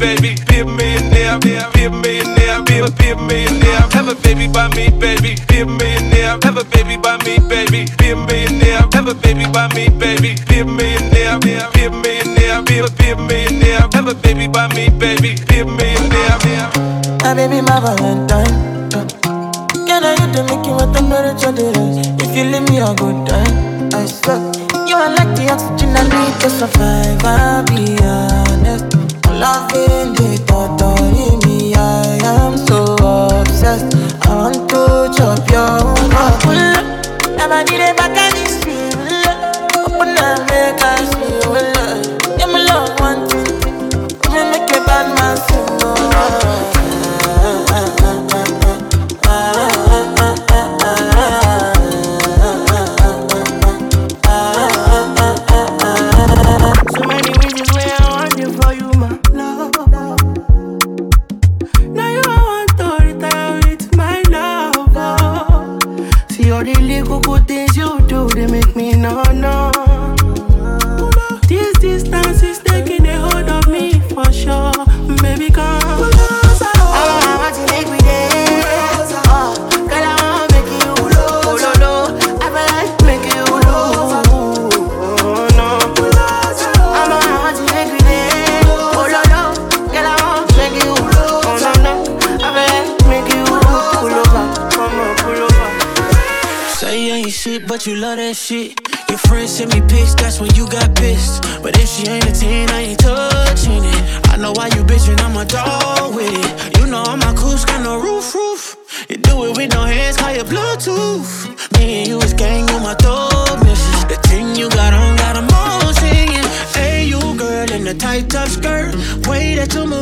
baby. Be a millionaire, be a millionaire, be a, be a millionaire. Have a baby by me, baby. Be a millionaire, have a baby by me, baby. Be a millionaire, have a baby by me, baby. Be a millionaire, be a, millionaire, be a, be a millionaire. Have a baby by me, baby. Be a millionaire. My baby, my Valentine. Can I hit the Mickey with temperature the rise? If you leave me a good time, I swear. You are like the oxygen I need to survive. I'll be honest. Loving the thought of me, I am so obsessed. I want to chop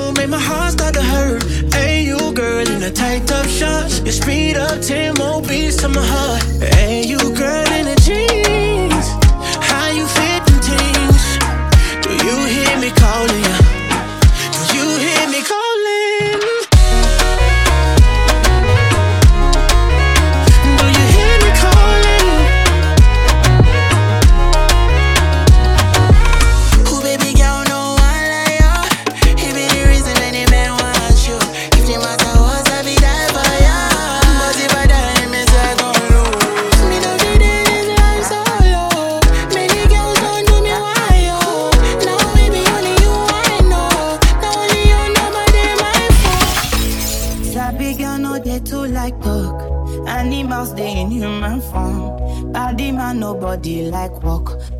you make my heart start to hurt. Hey, you girl in the tight top shorts. You speed up 10 more beats to my heart. Hey, you girl in the jeans. How you fit them things? Do you hear me calling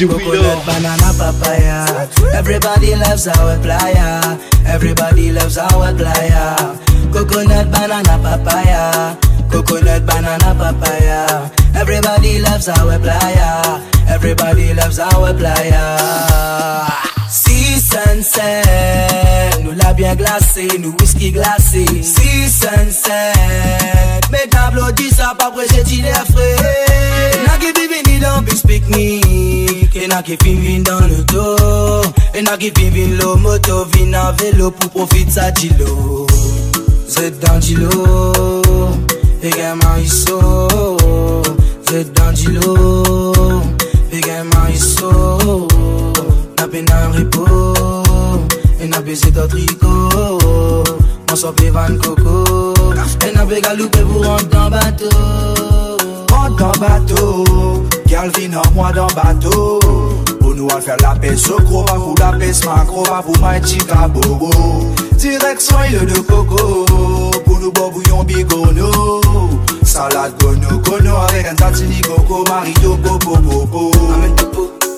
Coconut banana papaya. Everybody loves our playa. Everybody loves our playa. Coconut banana papaya. Coconut banana papaya. Everybody loves our playa. Everybody loves our playa. Si sunset, nous l'a bien glacé, nous whisky glacé. Si sunset, mais t'applaudis ça pas prêcher tu les frais. N'a qui vivent dans bis pique-nique, et n'a qui vivent dans le dos, et n'a qui vivent le moto, vin en vélo pour profiter sa dilo. C'est dans dilo, également saut. C'est dans dilo, également saut. N'a peine un repos, et n'a baissé ton tricot. On s'en van coco, et n'a pas galopé pour rentrer dans bateau. Rentre dans bateau, Gal vin an mwa dan bato Pou nou al fer la pes sokro Pa pou la pes makro Pa pou may chika bobo Direk soye de coco, pour nous bo bouyon bigono Salad kono kono avec un tatini koko Marito popo popo Amen popo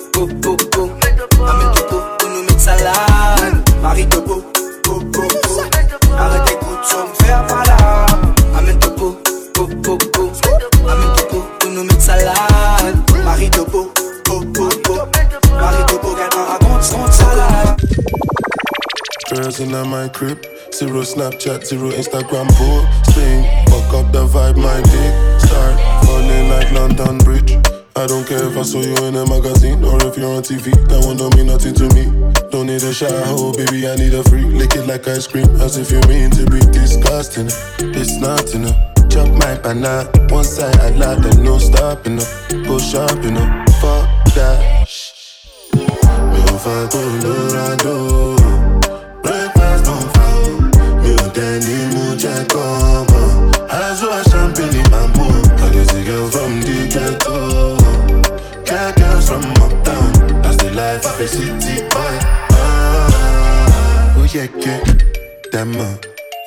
crib, zero Snapchat, zero Instagram posting. Fuck up the vibe, my dick start falling like London Bridge. I don't care if I saw you in a magazine or if you're on TV. That one don't mean nothing to me. Don't need a shower, oh baby, I need a free. Lick it like ice cream, as if you mean to be disgusting. It's not enough. Chop my banana, one side I like, and no stopping up. Go shopping up, fuck that. Me a Colorado. Breakfast on fire. Mú jẹ́ kọ́mọ. Aṣọ champagne in my mood. I get a girl from the ghetto. Get girls from uptown. That's the life of a city boy. Ah, yẹ kẹ́ dàmọ́,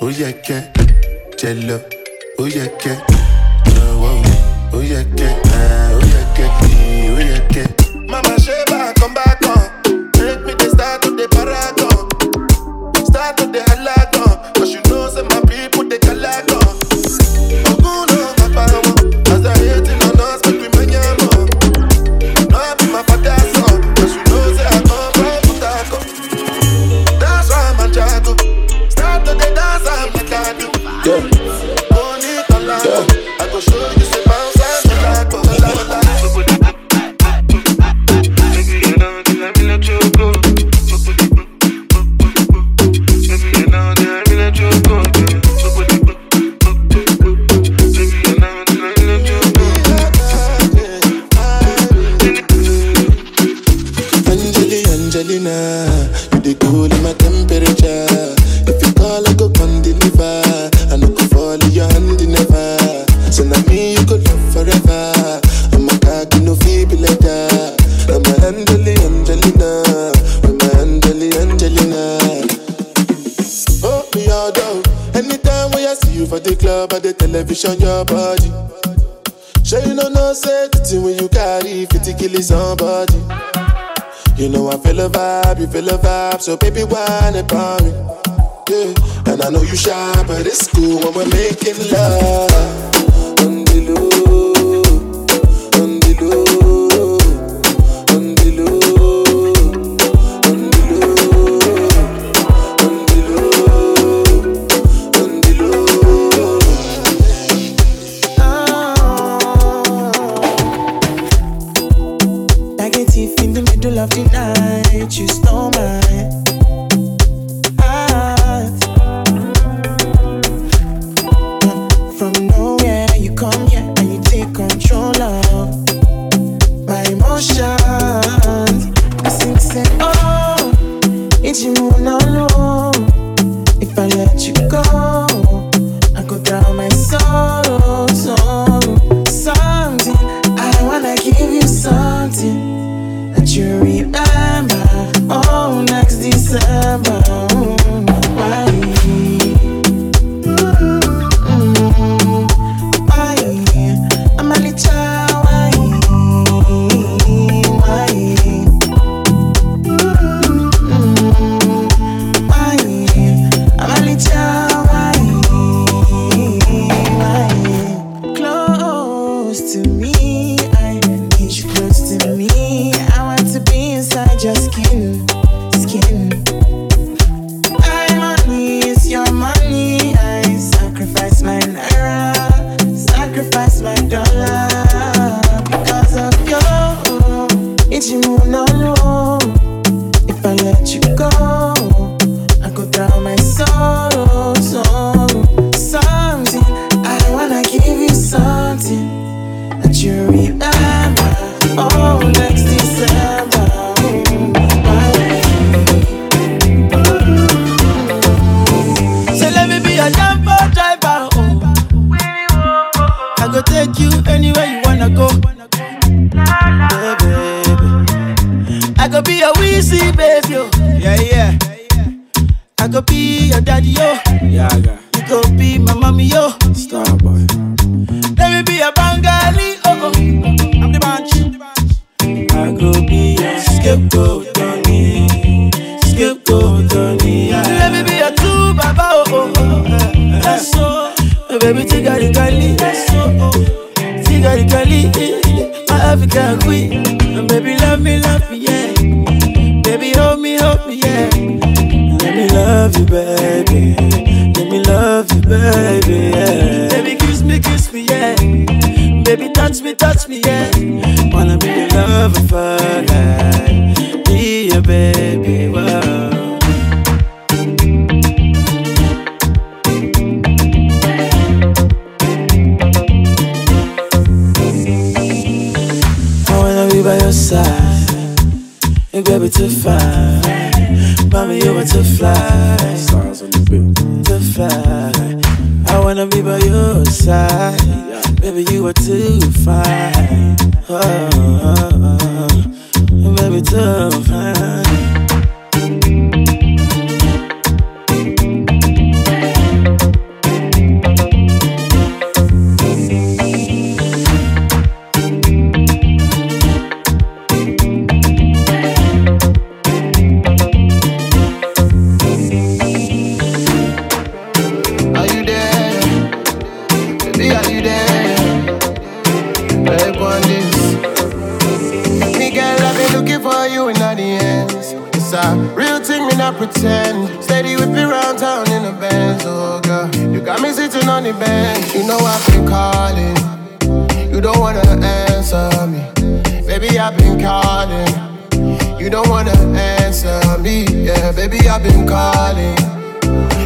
ó yẹ kẹ́ jẹ lọ, ó yẹ kẹ́ lọ́wọ́, ó yẹ kẹ́ ah, ó yẹ kẹ́ ó yẹ kẹ́. Mama Sheba, come back on. Make me the start of the paragon. Start of the the your body. Sure you know no thing when you carry 50 kill somebody. You know I feel a vibe, you feel a vibe, so baby whine about me. Yeah, and I know you shy, but it's cool when we're making love. On let you go, On this. Me girl, I've been looking for you in all the ends. It's a real thing, me not pretend. Steady whip me round town in the Benz, oh girl. You got me sitting on the bench. You know I've been calling. You don't wanna answer me. Baby, I've been calling. You don't wanna answer me. Yeah, baby, I've been calling.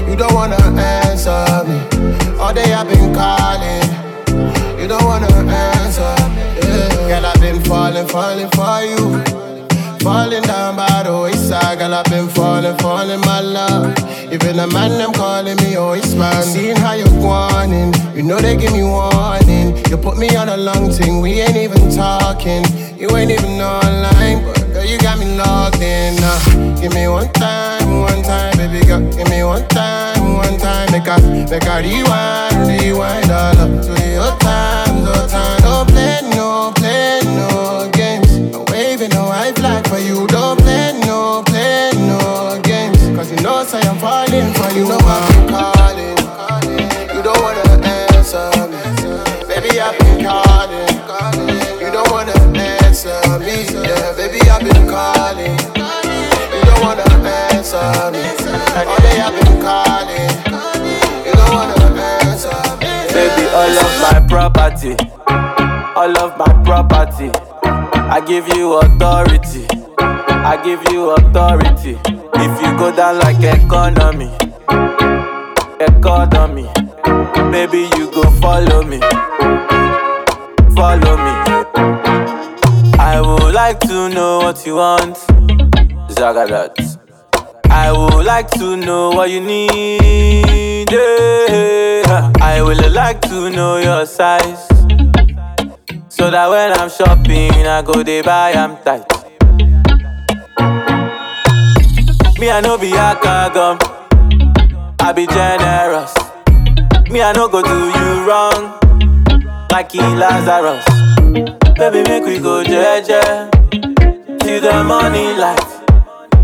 You don't wanna answer me. All day I've been calling. You don't wanna answer. Yeah. Girl, I've been falling, falling for you. Falling down by the wayside, girl, I've been falling, falling, my love. Even the man, them calling me, it's man. Seeing how you're whining, you know they give me warning. You put me on a long thing, we ain't even talking. You ain't even online, but girl, you got me logged in. Uh, give me one time, one time, baby girl. Give me one time, one time. Make a, make a rewind, rewind all up to your time, your oh, time. Don't play, no, play, no games. I'm waving a white flag for you. Don't play, no, play, no games. Cause you know, say I'm falling for you. Know I've been calling. You don't wanna answer me. Baby, I've been calling. You don't wanna answer me. Yeah, baby, I've been calling. You don't wanna answer me. All day I've been calling. Baby, all of my property, all of my property. I give you authority, I give you authority. If you go down like economy, economy, baby, you go follow me, follow me. I would like to know what you want, Zagadat. I would like to know what you need. yeah. I would like to know your size. So that when I'm shopping, I go they buy I'm tight. Me, I know be a gum. I be generous. Me, I no go do you wrong. Like in Lazarus. Baby, make we go jeje. Till the money light.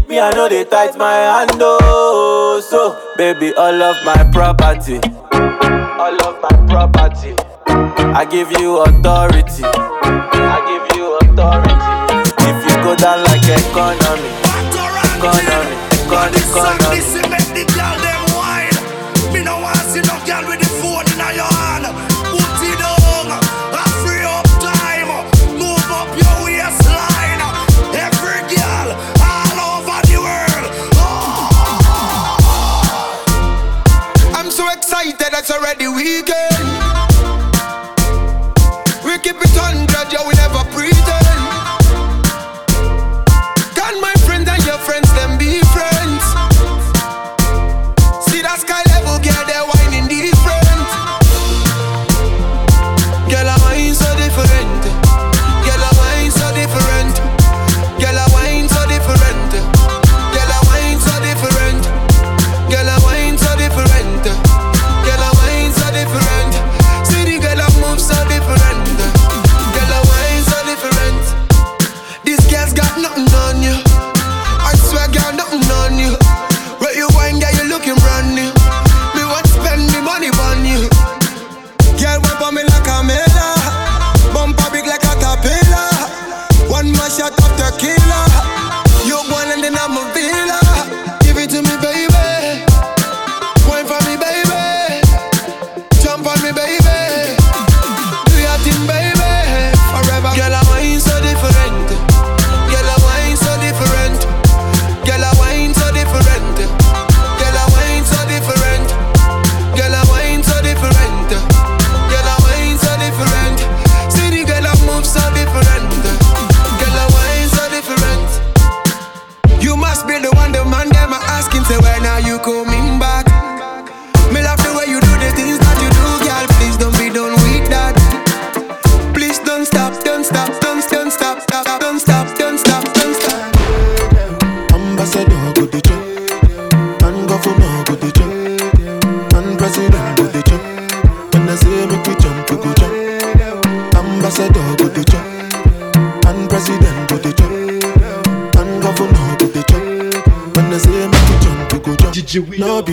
Me, I know they tight my hand, oh. So, baby, all of my property, all of my property, I give you authority, I give you authority. If you go down like economy, economy, economy, economy. I'm already weekend.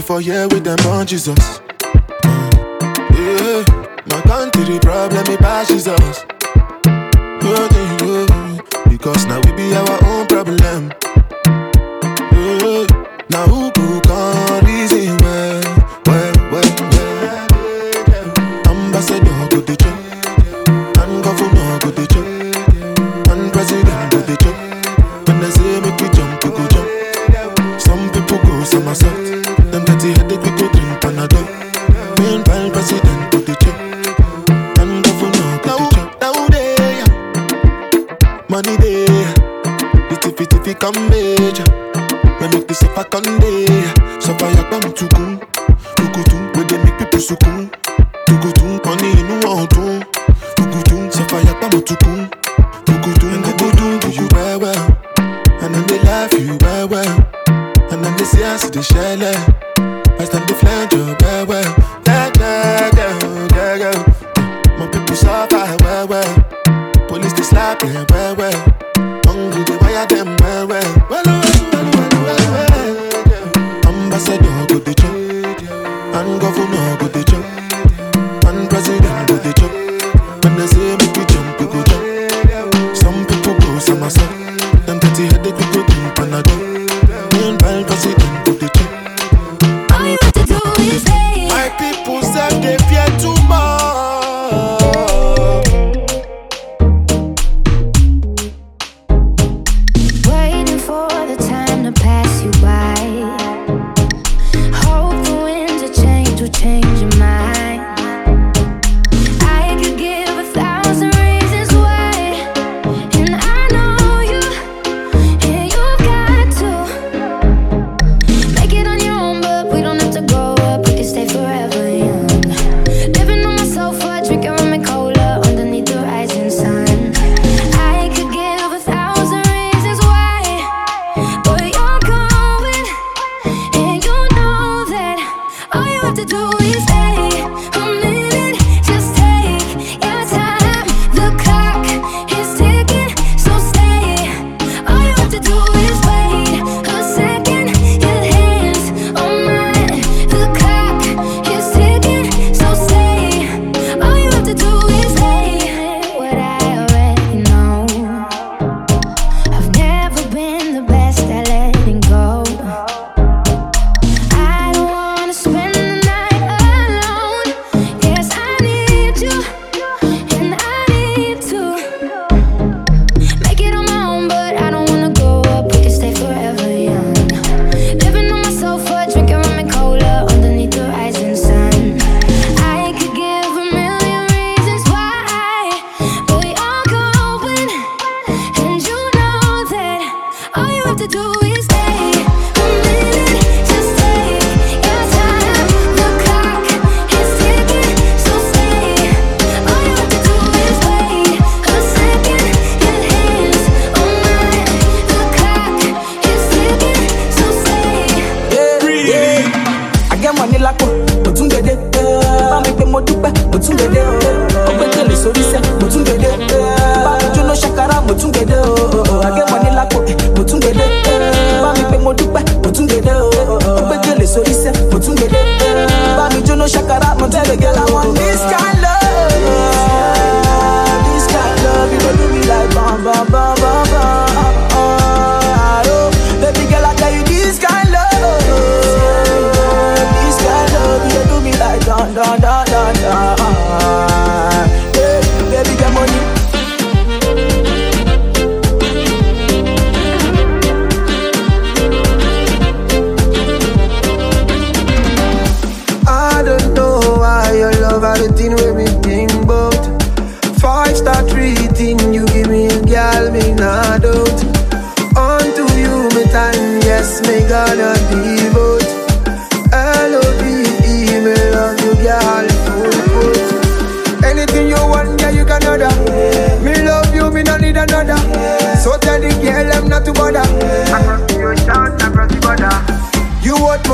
for here with them on Jesus. Yeah, my country problem me pass Jesus. Because now we be our own problem. Now who could come reason well? Well, well, well. Ambassador go the check, and governor go the check, and president go the check. When they say make you jump, you go jump. Some people go, some are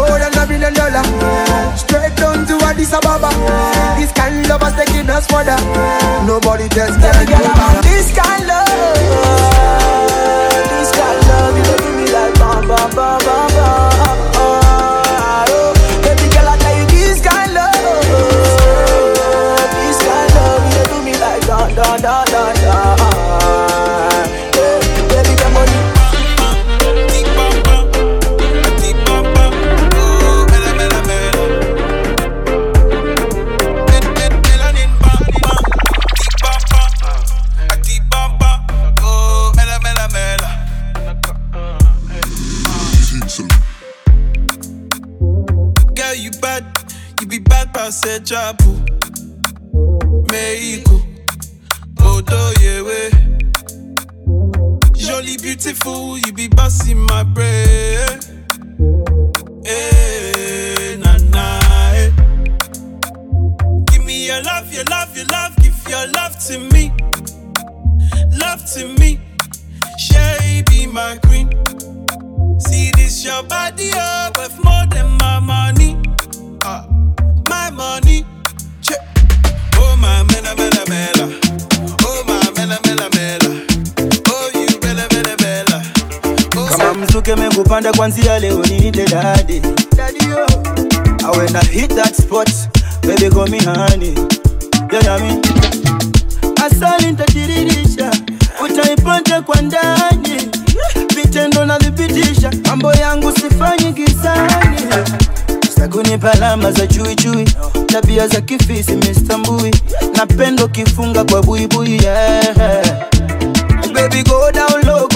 more than a million dollar. Straight down to Addis Ababa. This kind of love has taken us further. Nobody tells me this kind of love. This kind of love, you give me like ba ba ba ba ba. Your love, your love, your love, give your love to me. Love to me. Shay be my queen. See this your body up worth more than my money. Ah, my money. Check. Oh my mela mela mela. Oh my mela mela mela. Oh you bella bella bella. Oh kama mzuke mekupanda kwanzia leo niite dadi Daddy, yo. And when I hit that spot baby call me honey. You know me? Asali nitajiririsha, utaipata kwa ndani vitendo navipitisha mambo yangu sifanyi gizani sakunipa alama za chuichui tabia za kifisi mistambui napendo kifunga kwa buibui yeah. Baby, go down low,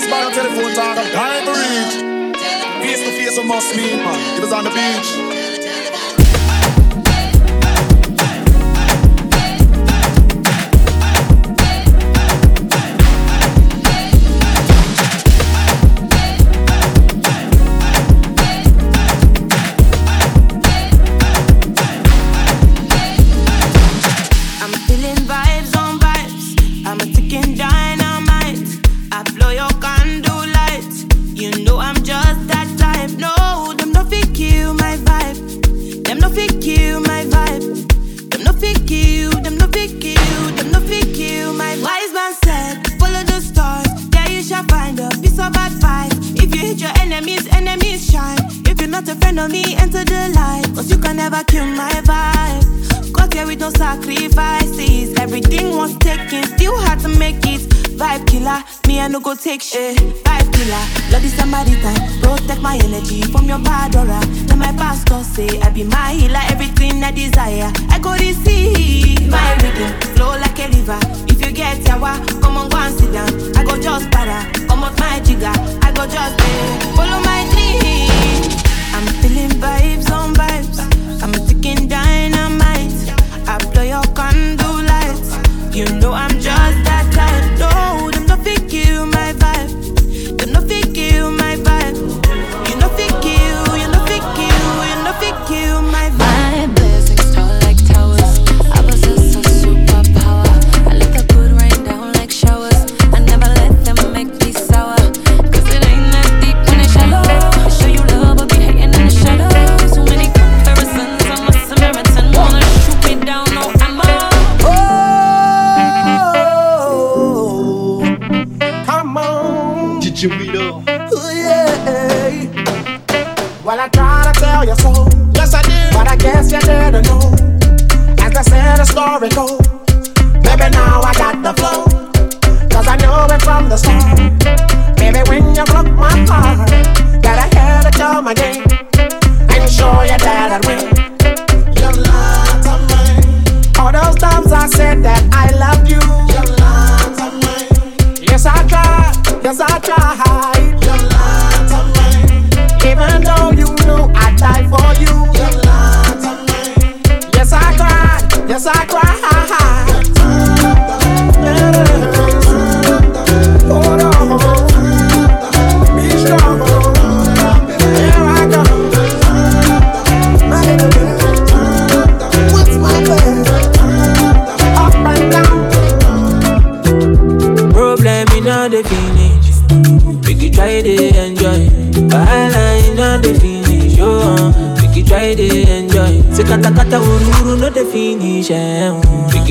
This man on telephone talk, I ain't reach. Face to face, we must meet, man. It was on the beach. Somebody time. Protect my energy from your bad aura. Now my pastor say I be my healer, everything I desire. I go receive my rhythm, flow like a river. If you get yawa, come on go and sit down. I go just para, come off my jigger. I go just eh, follow my dream. I'm feeling vibes on vibes. I'm a ticking dynamite. I blow your candle lights. You know I'm just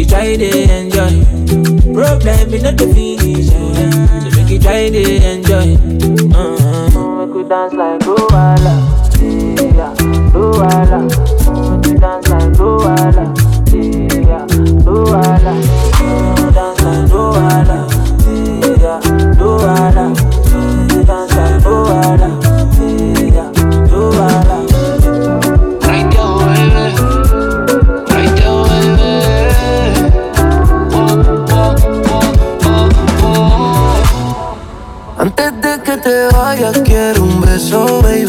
try to enjoy. Problem in all the finish. Eh. So make you try to enjoy. Uh-huh. Make you dance like Luala. Yeah, Luala. Make you dance like Luala. Yeah, Luala. Dance like Luala. Quiero un beso, baby.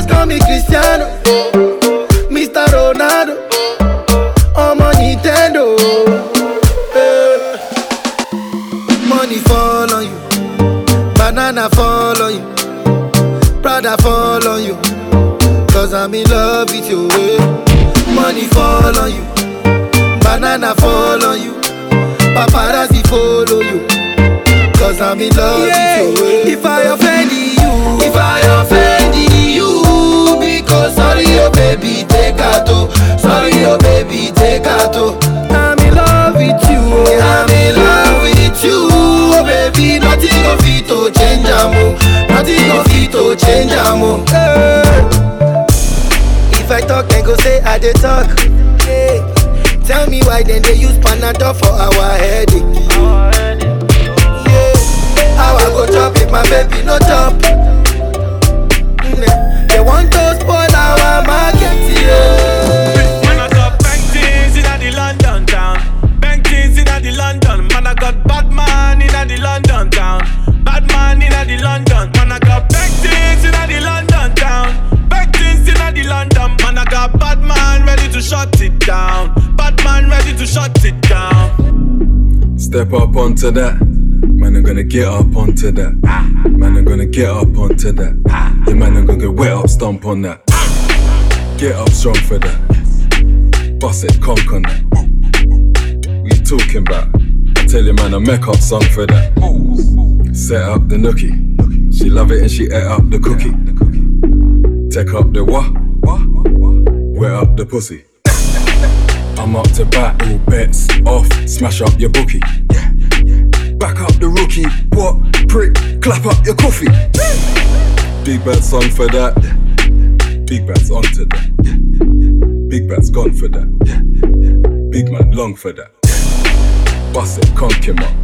Guys call me Cristiano, Mr. Ronaldo, I'm Nintendo. Eh. Money fall on you, banana fall on you, Prada fall on you. Cause I'm in love with you. eh. Money fall on you, banana fall on you, paparazzi follow you. Cause I'm in love with you. eh. If I take. Sorry, oh baby, take out. I'm in love with you. oh. I'm in love with you. Oh baby, nothing of it to change amo. Nothing of it to change amo. Eh. If I talk, then go say I dey talk. Yeah. Tell me why then they use Panadol for our headache. Yeah. How I go chop if my baby no chop? They want to spoil our market, yeah. Man, I got bank things in the London town. Bank things in the London. Man, I got bad man in the London town. Bad man in the London. Man, I got bank things in the London town. Bank things in the London. Man, I got bad man ready to shut it down. Bad man ready to shut it down. Step up onto that. Man, I'm gonna get up onto that. Man, I'm gonna get up onto that. Yeah, man, I'm gonna get wet up, stomp on that. Get up strong for that. Bust it, conk on that. What you talking about? I tell you, man, I make up song for that. Set up the nookie. She love it and she ate up the cookie. Take up the what? Wet up the pussy. I'm up to bat, all bets off. Smash up your bookie. Back up the rookie. What? Prick, clap up your coffee. Big bad song for that. Big bad's onto that. Big bad's gone for that. Big man long for that. Bust it, conk him up.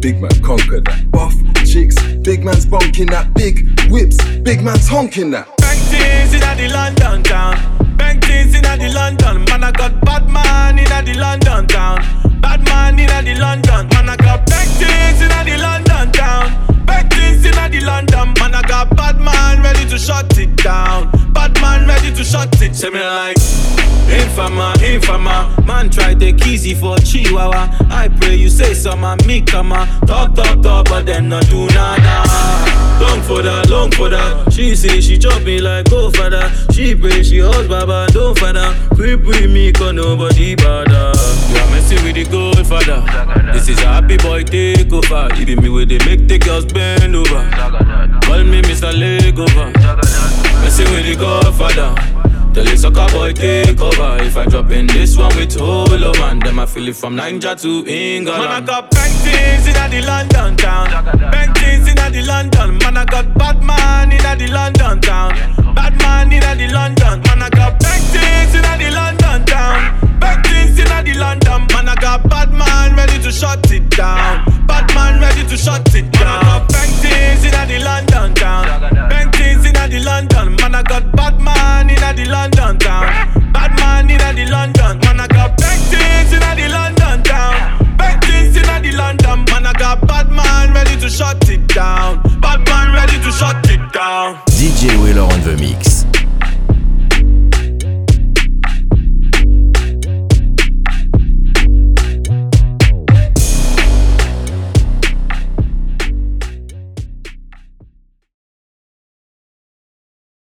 Big man conquer that. Buff chicks, big man's bonking that. Big whips, big man's honking that. Bang things in the London town. Bang things in the London. Man, I got bad man in the London town. Bad man in the London. Man, I got things in the London town. Things in the London. Man, I got bad man ready to shut it down. Bad man ready to shut it. Say me like. Infama, infama, man try take easy for Chihuahua. I pray you say some and me come. Talk, talk, talk, but then not do nada. Long for that, long for that. She say she chop me like go that. She pray she hugs baba, don't that. Creep with me, cause nobody bother. You are messing with the good father. This is a happy boy take takeover. Even me with the make the girls bend over. Call me Mr. Legover. Messing with the Godfather. Tell the sucker boy take over. If I drop in this one with Holo man, then I feel it from Naija to England. Man, I got bank things in the London town. Bank things in the London. Man, I got bad man in the London town. Bad man in the London. Man, I got bank things in the London town. Bad things in the London, man. I got bad man ready to shut it down. Bad man ready to shut it down. Bad things in the London town. Bad things in the London, man. I got bad man in the London town. Bad man in the London, man. I got bad things in the London town. Bad things in the London, man. I got bad man ready to shut it down. Bad man ready to shut it down. DJ Willor on the mix.